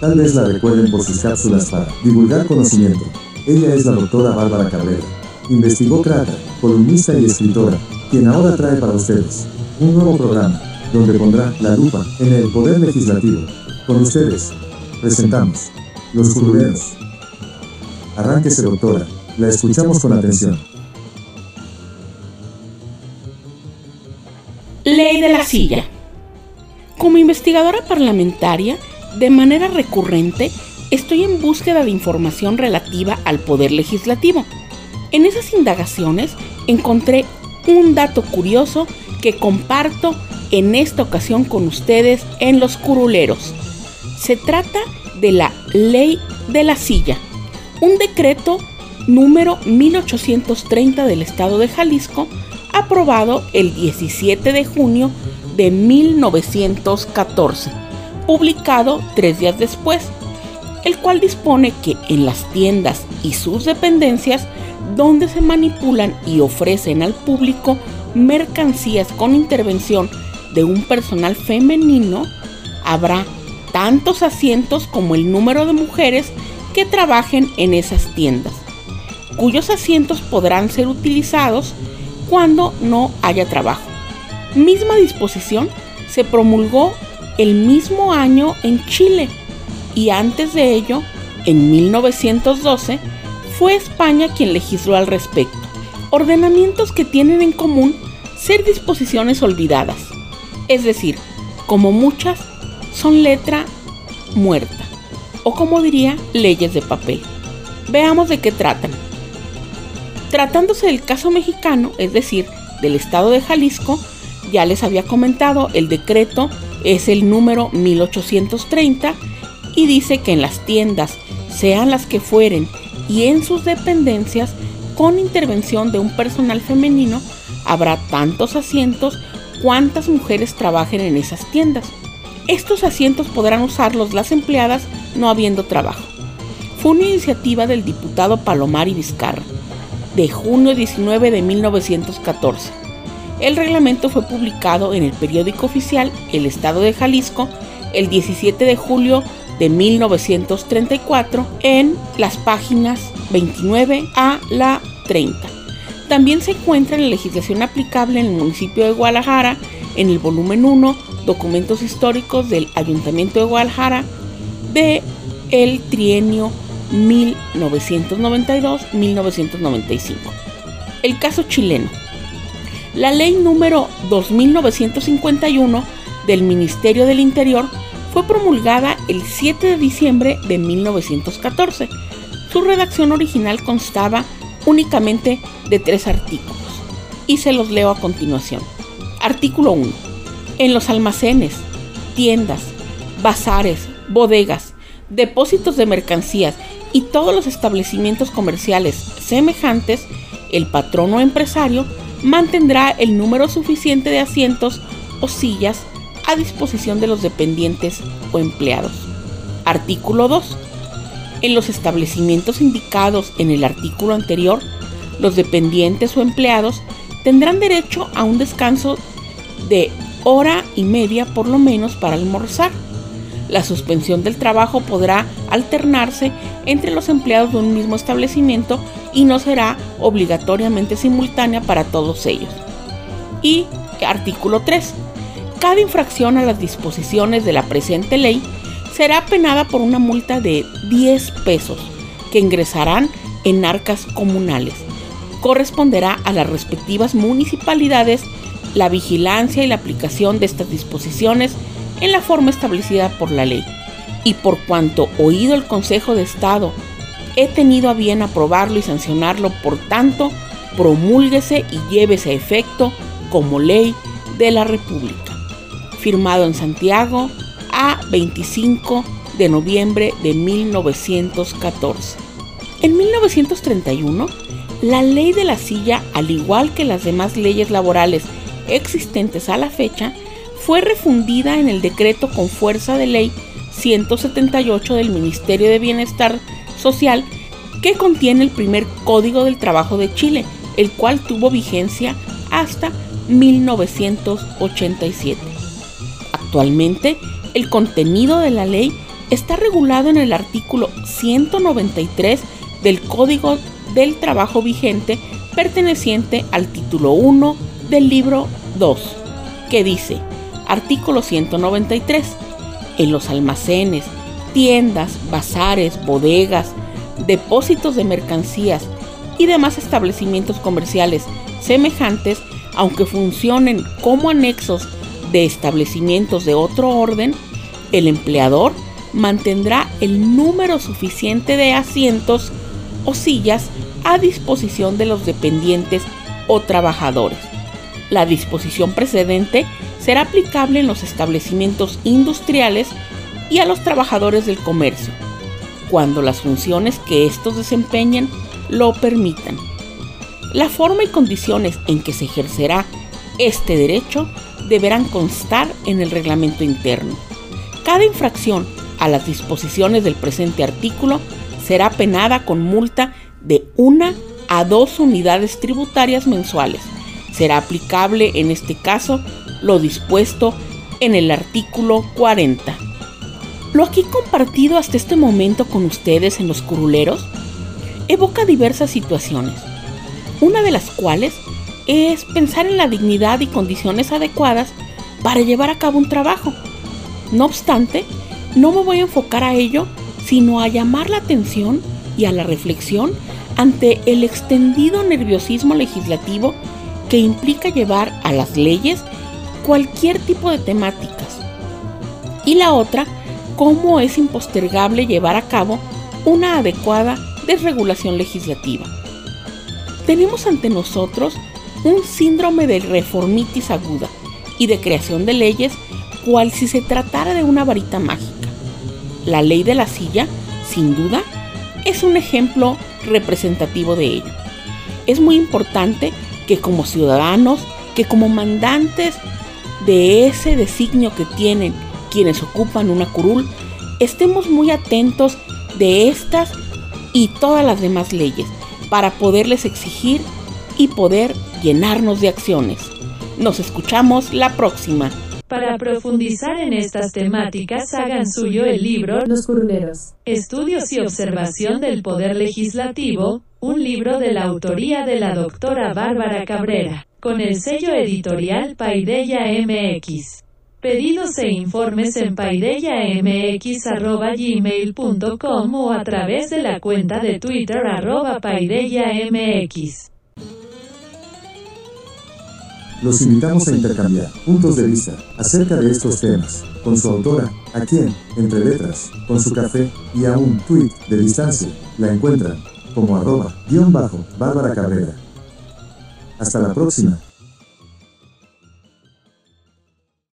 Tal vez la recuerden por sus cápsulas para divulgar conocimiento. Ella es la doctora Bárbara Cabrera. Investigó Crata, columnista y escritora, quien ahora trae para ustedes un nuevo programa, donde pondrá la lupa en el poder legislativo. Con ustedes, presentamos Los Curuleros. Arránquese, doctora, la escuchamos con atención. Ley de la silla. Como investigadora parlamentaria, de manera recurrente estoy en búsqueda de información relativa al poder legislativo. En esas indagaciones encontré un dato curioso que comparto en esta ocasión con ustedes en Los Curuleros. Se trata de la Ley de la Silla, un decreto número 1830 del Estado de Jalisco, aprobado el 17 de junio de 1914 publicado tres días después, el cual dispone que en las tiendas y sus dependencias donde se manipulan y ofrecen al público mercancías con intervención de un personal femenino, habrá tantos asientos como el número de mujeres que trabajen en esas tiendas, cuyos asientos podrán ser utilizados cuando no haya trabajo. Misma disposición se promulgó el mismo año en Chile y antes de ello, en 1912, fue España quien legisló al respecto. Ordenamientos que tienen en común ser disposiciones olvidadas, es decir, como muchas, son letra muerta, o como diría, leyes de papel. Veamos de qué tratan. Tratándose del caso mexicano, es decir, del estado de Jalisco, ya les había comentado el decreto es el número 1830 y dice que en las tiendas, sean las que fueren, y en sus dependencias, con intervención de un personal femenino, habrá tantos asientos cuantas mujeres trabajen en esas tiendas. Estos asientos podrán usarlos las empleadas no habiendo trabajo. Fue una iniciativa del diputado Palomar y Vizcarra, de junio 19 de 1914 el reglamento fue publicado en el periódico oficial El Estado de Jalisco el 17 de julio de 1934 en las páginas 29 a la 30. También se encuentra en la legislación aplicable en el municipio de Guadalajara, en el volumen 1, documentos históricos del Ayuntamiento de Guadalajara de el trienio 1992-1995. El caso chileno. La ley número 2951 del Ministerio del Interior fue promulgada el 7 de diciembre de 1914. Su redacción original constaba únicamente de tres artículos y se los leo a continuación. Artículo 1. En los almacenes, tiendas, bazares, bodegas, depósitos de mercancías y todos los establecimientos comerciales semejantes, el patrono empresario mantendrá el número suficiente de asientos o sillas a disposición de los dependientes o empleados. Artículo 2. En los establecimientos indicados en el artículo anterior, los dependientes o empleados tendrán derecho a un descanso de hora y media por lo menos para almorzar. La suspensión del trabajo podrá alternarse entre los empleados de un mismo establecimiento y no será obligatoriamente simultánea para todos ellos. Y artículo 3. Cada infracción a las disposiciones de la presente ley será penada por una multa de 10 pesos que ingresarán en arcas comunales. Corresponderá a las respectivas municipalidades la vigilancia y la aplicación de estas disposiciones en la forma establecida por la ley. Y por cuanto oído el Consejo de Estado he tenido a bien aprobarlo y sancionarlo, por tanto, promúlguese y llévese a efecto como ley de la República. Firmado en Santiago a 25 de noviembre de 1914. En 1931, la ley de la silla, al igual que las demás leyes laborales existentes a la fecha, fue refundida en el decreto con fuerza de ley 178 del Ministerio de Bienestar social que contiene el primer Código del Trabajo de Chile, el cual tuvo vigencia hasta 1987. Actualmente, el contenido de la ley está regulado en el artículo 193 del Código del Trabajo vigente perteneciente al título 1 del libro 2, que dice, artículo 193, en los almacenes, tiendas, bazares, bodegas, depósitos de mercancías y demás establecimientos comerciales semejantes, aunque funcionen como anexos de establecimientos de otro orden, el empleador mantendrá el número suficiente de asientos o sillas a disposición de los dependientes o trabajadores. La disposición precedente será aplicable en los establecimientos industriales y a los trabajadores del comercio, cuando las funciones que estos desempeñen lo permitan. La forma y condiciones en que se ejercerá este derecho deberán constar en el reglamento interno. Cada infracción a las disposiciones del presente artículo será penada con multa de una a dos unidades tributarias mensuales. Será aplicable en este caso lo dispuesto en el artículo 40. Lo aquí compartido hasta este momento con ustedes en los curuleros evoca diversas situaciones, una de las cuales es pensar en la dignidad y condiciones adecuadas para llevar a cabo un trabajo. No obstante, no me voy a enfocar a ello, sino a llamar la atención y a la reflexión ante el extendido nerviosismo legislativo que implica llevar a las leyes cualquier tipo de temáticas. Y la otra, cómo es impostergable llevar a cabo una adecuada desregulación legislativa. Tenemos ante nosotros un síndrome de reformitis aguda y de creación de leyes cual si se tratara de una varita mágica. La ley de la silla, sin duda, es un ejemplo representativo de ello. Es muy importante que como ciudadanos, que como mandantes de ese designio que tienen quienes ocupan una curul, estemos muy atentos de estas y todas las demás leyes para poderles exigir y poder llenarnos de acciones. Nos escuchamos la próxima. Para profundizar en estas temáticas, hagan suyo el libro Los Curuleros. Estudios y observación del Poder Legislativo, un libro de la autoría de la doctora Bárbara Cabrera, con el sello editorial Paideya MX. Pedidos e informes en paideyamx.gmail.com o a través de la cuenta de Twitter arroba. Los invitamos a intercambiar puntos de vista acerca de estos temas con su autora, a quien, entre letras, con su café y a un tweet de distancia, la encuentran como arroba guion bajo Bárbara Cabrera. Hasta la próxima.